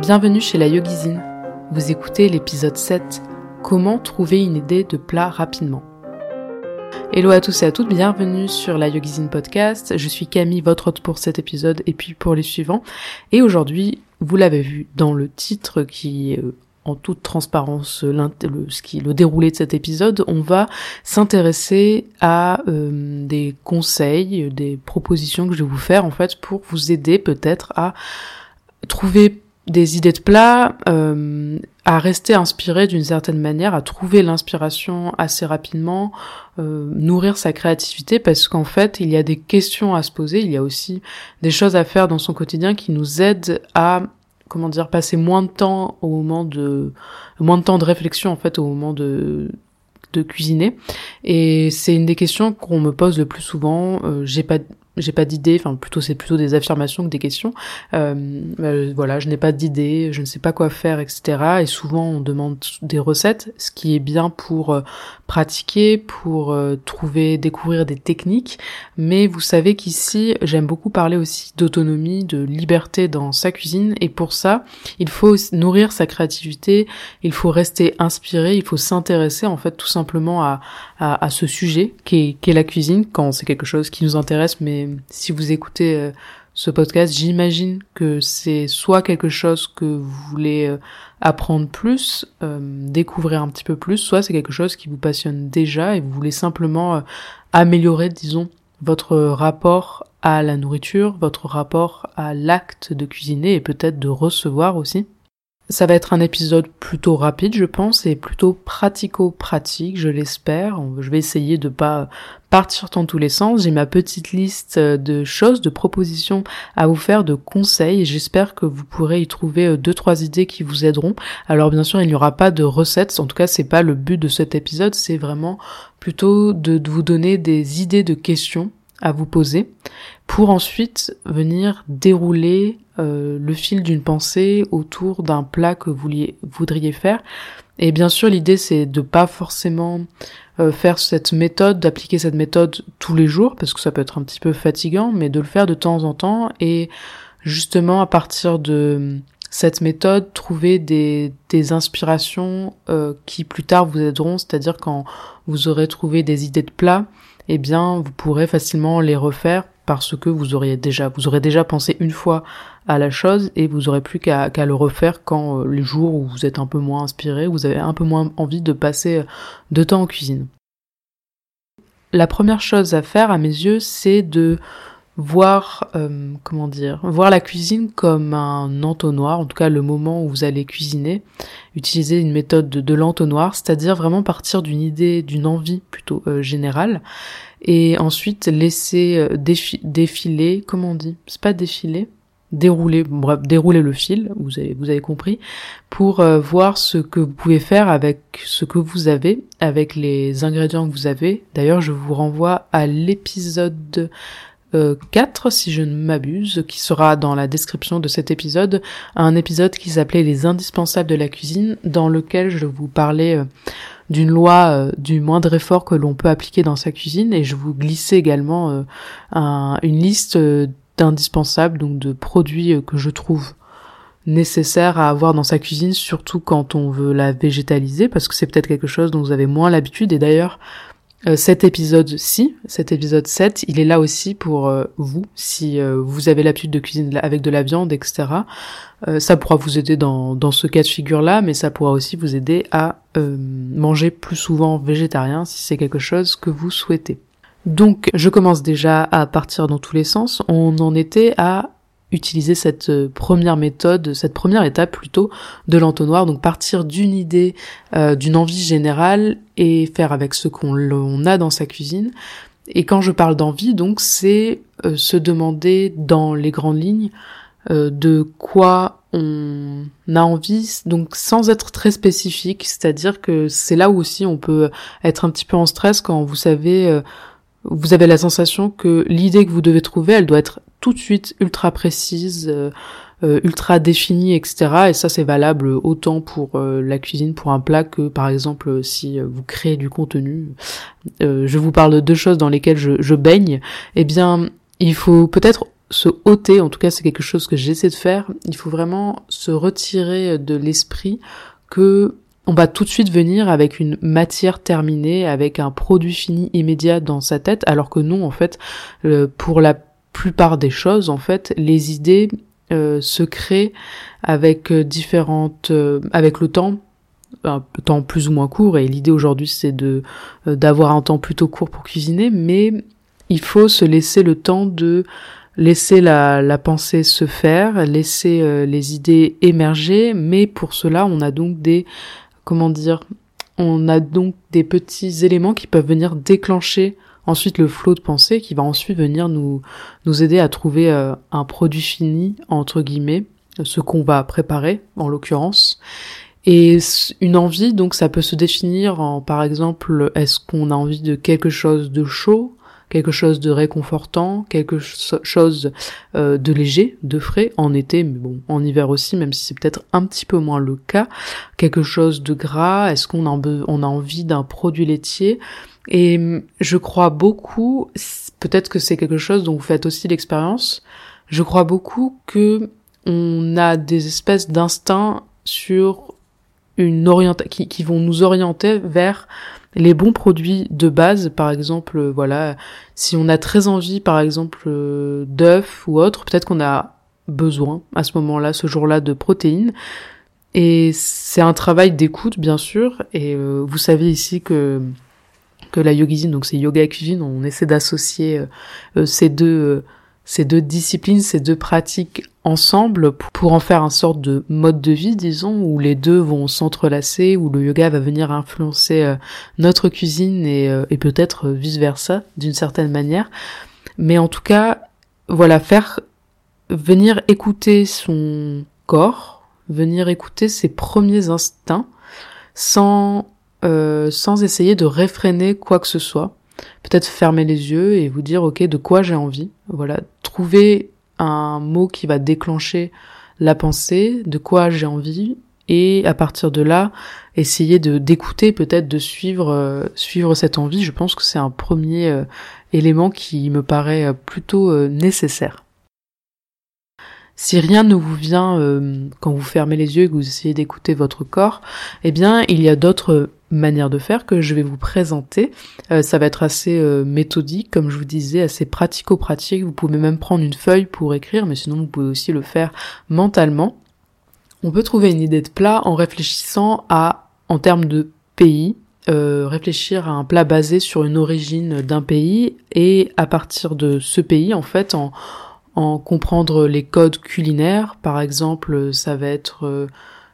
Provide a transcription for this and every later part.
Bienvenue chez la Yogizine. Vous écoutez l'épisode 7 Comment trouver une idée de plat rapidement. Hello à tous et à toutes, bienvenue sur la Yogizine podcast. Je suis Camille, votre hôte pour cet épisode et puis pour les suivants. Et aujourd'hui, vous l'avez vu dans le titre qui est euh, en toute transparence le, ce qui, le déroulé de cet épisode, on va s'intéresser à euh, des conseils, des propositions que je vais vous faire en fait pour vous aider peut-être à trouver des idées de plats, euh, à rester inspiré d'une certaine manière, à trouver l'inspiration assez rapidement, euh, nourrir sa créativité parce qu'en fait il y a des questions à se poser, il y a aussi des choses à faire dans son quotidien qui nous aident à comment dire passer moins de temps au moment de moins de temps de réflexion en fait au moment de de cuisiner. Et c'est une des questions qu'on me pose le plus souvent euh, j'ai pas j'ai pas d'idée, enfin plutôt c'est plutôt des affirmations que des questions. Euh, euh, voilà, je n'ai pas d'idée, je ne sais pas quoi faire, etc. Et souvent on demande des recettes, ce qui est bien pour euh, pratiquer, pour euh, trouver, découvrir des techniques. Mais vous savez qu'ici j'aime beaucoup parler aussi d'autonomie, de liberté dans sa cuisine. Et pour ça, il faut nourrir sa créativité, il faut rester inspiré, il faut s'intéresser en fait tout simplement à, à, à ce sujet qui est, la cuisine quand c'est quelque chose qui nous intéresse. Mais si vous écoutez euh, ce podcast, j'imagine que c'est soit quelque chose que vous voulez euh, apprendre plus, euh, découvrir un petit peu plus, soit c'est quelque chose qui vous passionne déjà et vous voulez simplement améliorer, disons, votre rapport à la nourriture, votre rapport à l'acte de cuisiner et peut-être de recevoir aussi. Ça va être un épisode plutôt rapide, je pense, et plutôt pratico-pratique, je l'espère. Je vais essayer de pas partir dans tous les sens. J'ai ma petite liste de choses, de propositions à vous faire, de conseils, et j'espère que vous pourrez y trouver euh, deux, trois idées qui vous aideront. Alors, bien sûr, il n'y aura pas de recettes. En tout cas, c'est pas le but de cet épisode. C'est vraiment plutôt de vous donner des idées de questions à vous poser pour ensuite venir dérouler euh, le fil d'une pensée autour d'un plat que vous voudriez faire. Et bien sûr, l'idée c'est de pas forcément euh, faire cette méthode, d'appliquer cette méthode tous les jours, parce que ça peut être un petit peu fatigant, mais de le faire de temps en temps et justement à partir de cette méthode, trouver des, inspirations euh, qui plus tard vous aideront, c'est-à-dire quand vous aurez trouvé des idées de plats, eh bien vous pourrez facilement les refaire parce que vous auriez déjà, aurez déjà pensé une fois à la chose et vous aurez plus qu'à le refaire quand euh, les jours où vous êtes un peu moins inspiré, vous avez un peu moins envie de passer euh, de temps en cuisine. La première chose à faire à mes yeux, c'est de voir euh, comment dire voir la cuisine comme un entonnoir en tout cas le moment où vous allez cuisiner utiliser une méthode de, l'entonnoir c'est-à-dire vraiment partir d'une idée d'une envie plutôt générale et ensuite laisser euh, défiler, comment on dit C'est pas défiler, dérouler, bref, dérouler le fil, vous avez, vous avez compris, pour euh, voir ce que vous pouvez faire avec ce que vous avez, avec les ingrédients que vous avez. D'ailleurs, je vous renvoie à l'épisode 4, euh, si je ne m'abuse, qui sera dans la description de cet épisode, un épisode qui s'appelait Les indispensables de la cuisine, dans lequel je vous parlais d'une loi euh, du moindre effort que l'on peut appliquer dans sa cuisine et je vous glissais également euh, une liste euh, d'indispensables, donc de produits que je trouve nécessaires à avoir dans sa cuisine, surtout quand on veut la végétaliser, parce que c'est peut-être quelque chose dont vous avez moins l'habitude. Et d'ailleurs, euh, cet épisode-ci, cet épisode 7, il est là aussi pour euh, vous, si euh, vous avez l'habitude de cuisiner avec de la viande, etc. ça pourra vous aider dans, dans ce cas de figure-là, mais ça pourra aussi vous aider à manger plus souvent végétarien si c'est quelque chose que vous souhaitez. Donc, je commence déjà à partir dans tous les sens. On en était à utiliser cette euh, première méthode, cette première étape plutôt de l'entonnoir, donc partir d'une idée, euh, d'une envie générale et faire avec ce qu'on a dans sa cuisine. Et quand je parle d'envie, donc c'est euh, se demander dans les grandes lignes de quoi on a envie, donc sans être très spécifique, c'est-à-dire que c'est là où aussi on peut être un petit peu en stress quand vous savez, vous avez la sensation que l'idée que vous devez trouver, elle doit être tout de suite ultra précise, euh, euh, ultra définie, etc. Et ça c'est valable autant pour euh, la cuisine, pour un plat que par exemple si vous créez du contenu. je vous parle de deux choses dans lesquelles je, je baigne. Eh bien, il faut peut-être se ôter, en tout cas c'est quelque chose que j'essaie de faire, il faut vraiment se retirer de l'esprit que on va tout de suite venir avec une matière terminée, avec un produit fini immédiat dans sa tête, alors que non, en fait, euh, pour la plupart des choses, en fait, les idées euh, se créent avec euh, différentes, avec le temps, un temps plus ou moins court. Et l'idée aujourd'hui, c'est de d'avoir un temps plutôt court pour cuisiner, mais il faut se laisser le temps de laisser la, la pensée se faire, laisser les idées émerger, mais pour cela, on a donc des comment dire, on a donc des petits éléments qui peuvent venir déclencher ensuite le flot de pensée qui va ensuite venir nous, aider à trouver euh, un produit fini, entre guillemets, ce qu'on va préparer en l'occurrence. Et une envie, donc ça peut se définir en, par exemple, est-ce qu'on a envie de quelque chose de chaud, quelque chose de réconfortant, quelque chose euh, de léger, de frais en été, mais bon, en hiver aussi, même si c'est peut-être un petit peu moins le cas, quelque chose de gras, est-ce qu'on a, envie d'un produit laitier? Et hum, je crois beaucoup, peut-être que c'est quelque chose dont vous faites aussi l'expérience, je crois beaucoup que on a des espèces d'instincts sur une orientation qui, qui vont nous orienter vers les bons produits de base, par exemple, euh, voilà, si on a très envie, par exemple, euh, d'œufs ou autre, peut-être qu'on a besoin à ce moment-là, ce jour-là, de protéines. Et c'est un travail d'écoute, bien sûr. Et euh, vous savez ici que la yogizine, donc c'est yoga cuisine, on essaie d'associer ces deux ces deux disciplines, ces deux pratiques ensemble pour en faire un sorte de mode de vie, disons, où les deux vont s'entrelacer, où le yoga va venir influencer euh, notre cuisine et, euh, peut-être vice versa d'une certaine manière. Mais en tout cas, voilà, faire venir écouter son corps, venir écouter ses premiers instincts sans euh, sans essayer de réfréner quoi que ce soit peut-être fermer les yeux et vous dire ok de quoi j'ai envie. Voilà, trouver un mot qui va déclencher la pensée, de quoi j'ai envie, et à partir de là, essayer de d'écouter, peut-être de suivre euh, suivre cette envie. Je pense que c'est un premier euh, élément qui me paraît euh, plutôt nécessaire. Si rien ne vous vient quand vous fermez les yeux et que vous essayez d'écouter votre corps, eh bien, il y a d'autres manière de faire que je vais vous présenter. Euh, ça va être assez euh, méthodique, comme je vous disais, assez pratico-pratique. Vous pouvez même prendre une feuille pour écrire, mais sinon vous pouvez aussi le faire mentalement. On peut trouver une idée de plat en réfléchissant à, en termes de pays, euh, réfléchir à un plat basé sur une origine d'un pays et à partir de ce pays, en fait, en, en comprendre les codes culinaires. Par exemple, ça va être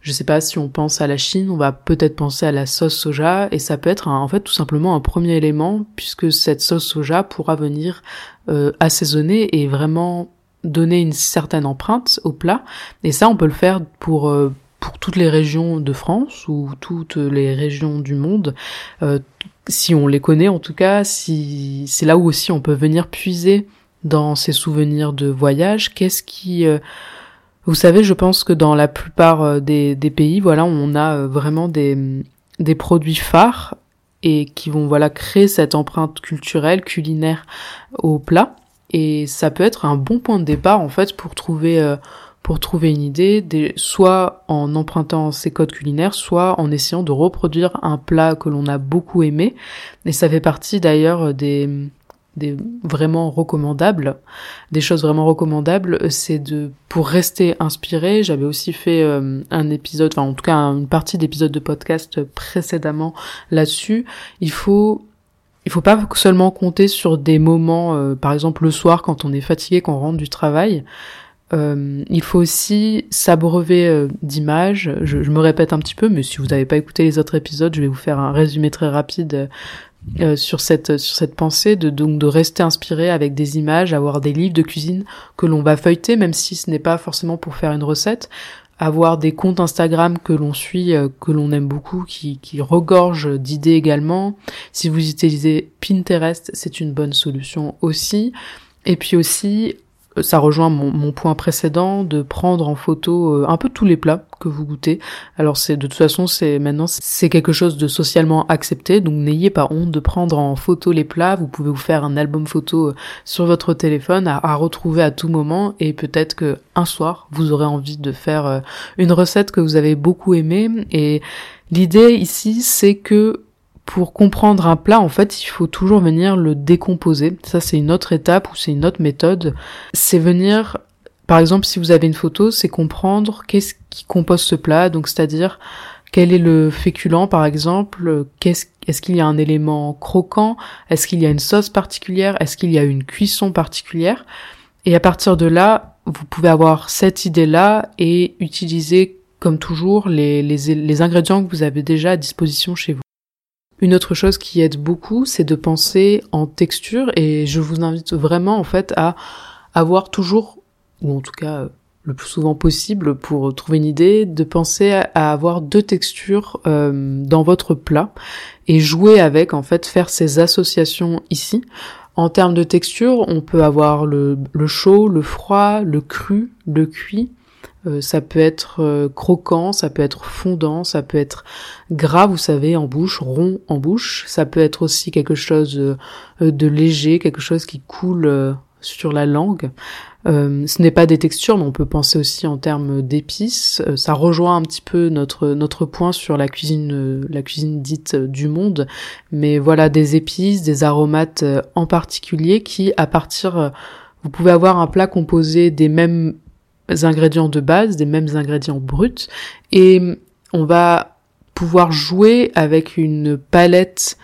je sais pas si on pense à la Chine, on va peut-être penser à la sauce soja et ça peut être en fait tout simplement un premier élément puisque cette sauce soja pourra venir euh, assaisonner et vraiment donner une certaine empreinte au plat et ça on peut le faire pour euh, pour toutes les régions de France ou toutes les régions du monde euh, si on les connaît en tout cas si c'est là où aussi on peut venir puiser dans ses souvenirs de voyage qu'est-ce qui vous savez, je pense que dans la plupart euh, des, pays, voilà, on a euh, vraiment des, des produits phares et qui vont voilà créer cette empreinte culturelle, culinaire au plat. Et ça peut être un bon point de départ en fait pour trouver euh, pour trouver une idée, des, soit en empruntant ces codes culinaires, soit en essayant de reproduire un plat que l'on a beaucoup aimé. Et ça fait partie d'ailleurs des des vraiment recommandables, des choses vraiment recommandables, c'est de pour rester inspiré. J'avais aussi fait euh, un épisode, enfin en tout cas une partie d'épisode de podcast précédemment là-dessus. Il faut il faut pas seulement compter sur des moments, euh, par exemple le soir quand on est fatigué, quand on rentre du travail. Euh, il faut aussi s'abreuver d'images. Je, je, me répète un petit peu, mais si vous n'avez pas écouté les autres épisodes, je vais vous faire un résumé très rapide euh, sur cette sur cette pensée de donc de rester inspiré avec des images, avoir des livres de cuisine que l'on va feuilleter, même si ce n'est pas forcément pour faire une recette, avoir des comptes Instagram que l'on suit, euh, que l'on aime beaucoup, qui, qui regorgent d'idées également. Si vous utilisez Pinterest, c'est une bonne solution aussi. Et puis aussi ça rejoint mon, point précédent de prendre en photo euh, un peu tous les plats que vous goûtez. Alors c'est de toute façon c'est maintenant c'est quelque chose de socialement accepté, donc n'ayez pas honte de prendre en photo les plats. Vous pouvez vous faire un album photo euh, sur votre téléphone à, à retrouver à tout moment et peut-être que un soir vous aurez envie de faire une recette que vous avez beaucoup aimée. Et l'idée ici c'est que pour comprendre un plat, en fait, il faut toujours venir le décomposer. Ça, c'est une autre étape ou c'est une autre méthode. C'est venir, par exemple, si vous avez une photo, c'est comprendre qu'est-ce qui compose ce plat. Donc, c'est-à-dire, quel est le féculent, par exemple? Est-ce qu'il y a un élément croquant? Est-ce qu'il y a une sauce particulière? Est-ce qu'il y a une cuisson particulière? Et à partir de là, vous pouvez avoir cette idée-là et utiliser, comme toujours, les ingrédients que vous avez déjà à disposition chez vous. Une autre chose qui aide beaucoup, c'est de penser en texture et je vous invite vraiment en fait à avoir toujours, ou en tout cas le plus souvent possible pour trouver une idée, de penser à avoir deux textures euh, dans votre plat et jouer avec en fait, faire ces associations ici. En termes de texture, on peut avoir le, le chaud, le froid, le cru, le cuit, euh, ça peut être euh, croquant, ça peut être fondant, ça peut être gras, vous savez, en bouche, rond en bouche. Ça peut être aussi quelque chose euh, de léger, quelque chose qui coule sur la langue. ce n'est pas des textures, mais on peut penser aussi en termes d'épices. ça rejoint un petit peu notre notre point sur la cuisine, la cuisine dite du monde. Mais voilà, des épices, des aromates en particulier qui, à partir, vous pouvez avoir un plat composé des mêmes ingrédients de base, des mêmes ingrédients bruts, et on va pouvoir jouer avec une palette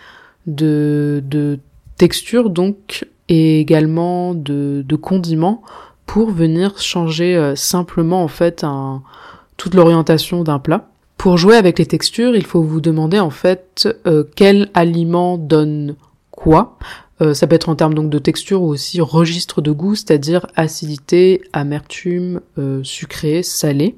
de, textures donc et également de, condiments pour venir changer euh, simplement en fait toute l'orientation d'un plat. Pour jouer avec les textures, il faut vous demander en fait euh, quel aliment donne quoi. Euh, ça peut être en termes donc de texture ou aussi registre de goût, c'est-à-dire acidité, amertume, euh, sucré, salé.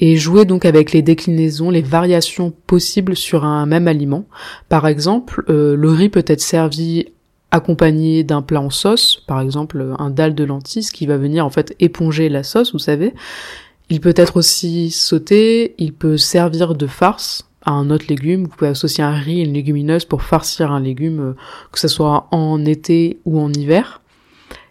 Et jouer donc avec les déclinaisons, les variations possibles sur un même aliment. Par exemple, euh, le riz peut être servi accompagné d'un plat en sauce, par exemple un dalle de lentilles qui va venir en fait éponger la sauce, vous savez. Il peut être aussi sauté, il peut servir de farce, à un autre légume. Vous pouvez associer un riz et une légumineuse pour farcir un légume, euh, que ce soit en été ou en hiver.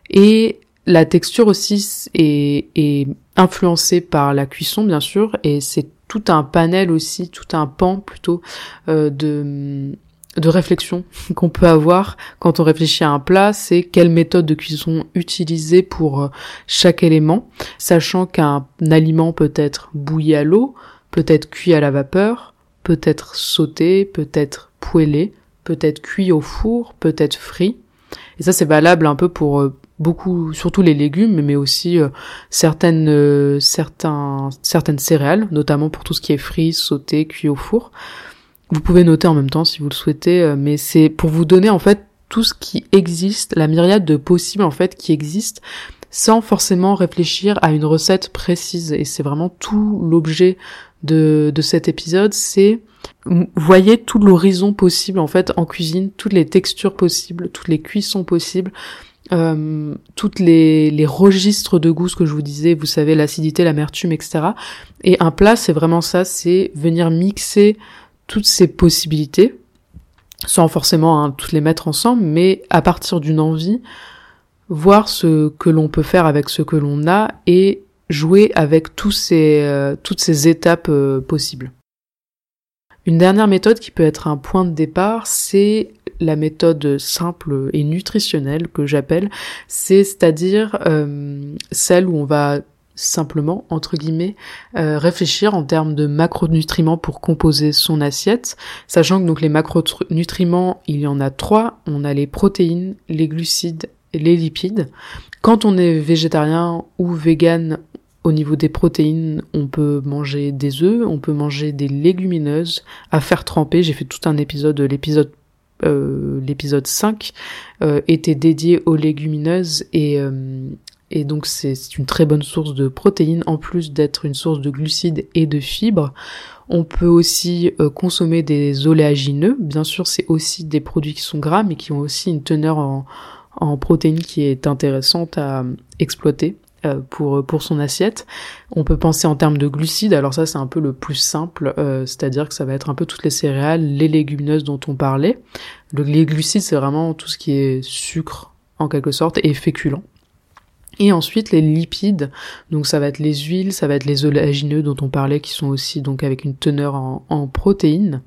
Et la texture aussi est, est influencée par la cuisson, bien sûr, et c'est tout un panel aussi, tout un pan plutôt euh, de de réflexion qu'on peut avoir quand on réfléchit à un plat, c'est quelle méthode de cuisson utiliser pour euh, chaque élément, sachant qu'un aliment peut être bouilli à l'eau, peut être cuit à la vapeur, peut-être sauté, peut-être poêlé, peut-être cuit au four, peut-être frit. Et ça c'est valable un peu pour euh, beaucoup, surtout les légumes, mais aussi euh, certaines, euh, certains, certaines céréales, notamment pour tout ce qui est frit, sauté, cuit au four. Vous pouvez noter en même temps si vous le souhaitez, mais c'est pour vous donner en fait tout ce qui existe, la myriade de possibles en fait qui existent, sans forcément réfléchir à une recette précise. Et c'est vraiment tout l'objet de, de cet épisode, c'est voyez tout l'horizon possible en fait en cuisine, toutes les textures possibles, toutes les cuissons possibles, euh, toutes les, les registres de goût, ce que je vous disais, vous savez, l'acidité, l'amertume, etc. Et un plat, c'est vraiment ça, c'est venir mixer toutes ces possibilités, sans forcément hein, toutes les mettre ensemble, mais à partir d'une envie, voir ce que l'on peut faire avec ce que l'on a et jouer avec tous ces, euh, toutes ces étapes euh, possibles. Une dernière méthode qui peut être un point de départ, c'est la méthode simple et nutritionnelle que j'appelle, c'est c'est-à-dire euh, celle où on va simplement, entre guillemets, réfléchir en termes de macronutriments pour composer son assiette, sachant que donc les macronutriments, il y en a trois, on a les protéines, les glucides et les lipides. Quand on est végétarien ou vegan, au niveau des protéines, on peut manger des œufs, on peut manger des légumineuses à faire tremper. J'ai fait tout un épisode, l'épisode euh, l'épisode 5 euh, était dédié aux légumineuses et, euh, donc c'est une très bonne source de protéines en plus d'être une source de glucides et de fibres. On peut aussi consommer des oléagineux. Bien sûr, c'est aussi des produits qui sont gras mais qui ont aussi une teneur en, protéines qui est intéressante à exploiter euh, pour, pour son assiette. On peut penser en termes de glucides, alors ça c'est un peu le plus simple, euh, c'est-à-dire que ça va être un peu toutes les céréales, les légumineuses dont on parlait. Le, les glucides c'est vraiment tout ce qui est sucre en quelque sorte et féculent. Et ensuite les lipides, donc ça va être les huiles, ça va être les oléagineux dont on parlait qui sont aussi donc avec une teneur en, en protéines.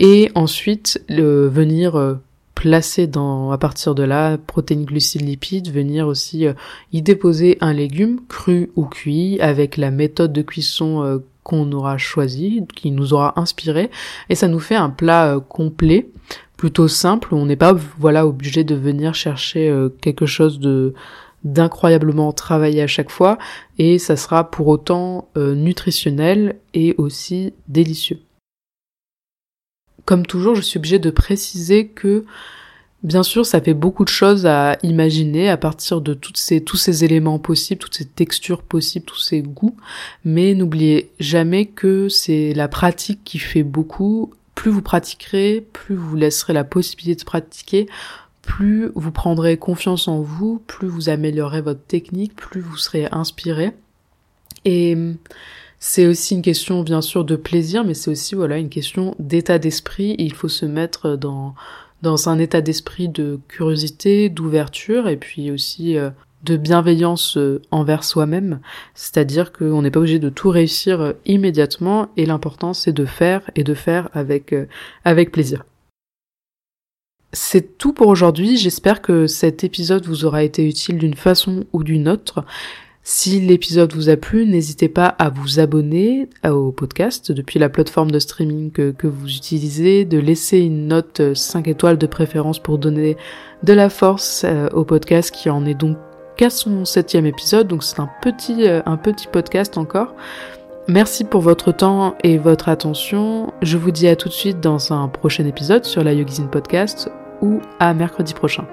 Et ensuite le, venir euh, placer dans, à partir de là, protéines, glucides, lipides, venir aussi euh, y déposer un légume, cru ou cuit, avec la méthode de cuisson euh, qu'on aura choisi, qui nous aura inspiré, et ça nous fait un plat euh, complet, plutôt simple, on n'est pas, voilà, obligé de venir chercher quelque chose de d'incroyablement travaillé à chaque fois, et ça sera pour autant nutritionnel et aussi délicieux. Comme toujours, je suis obligée de préciser que Bien sûr, ça fait beaucoup de choses à imaginer à partir de tous ces éléments possibles, toutes ces textures possibles, tous ces goûts. Mais n'oubliez jamais que c'est la pratique qui fait beaucoup. Plus vous pratiquerez, plus vous laisserez la possibilité de pratiquer, plus vous prendrez confiance en vous, plus vous améliorerez votre technique, plus vous serez inspiré. Et c'est aussi une question bien sûr de plaisir, mais c'est aussi voilà une question d'état d'esprit. Il faut se mettre dans dans un état d'esprit de curiosité, d'ouverture et puis aussi euh, de bienveillance euh, envers soi-même. C'est-à-dire qu'on n'est pas obligé de tout réussir euh, immédiatement et l'important c'est de faire et de faire avec avec plaisir. C'est tout pour aujourd'hui, j'espère que cet épisode vous aura été utile d'une façon ou d'une autre. Si l'épisode vous a plu, n'hésitez pas à vous abonner au podcast depuis la plateforme de streaming que, vous utilisez, de laisser une note 5 étoiles de préférence pour donner de la force euh, au podcast qui en est donc qu'à son septième épisode, donc c'est un petit, euh, un petit podcast encore. Merci pour votre temps et votre attention. Je vous dis à tout de suite dans un prochain épisode sur la Yogizine Podcast ou à mercredi prochain.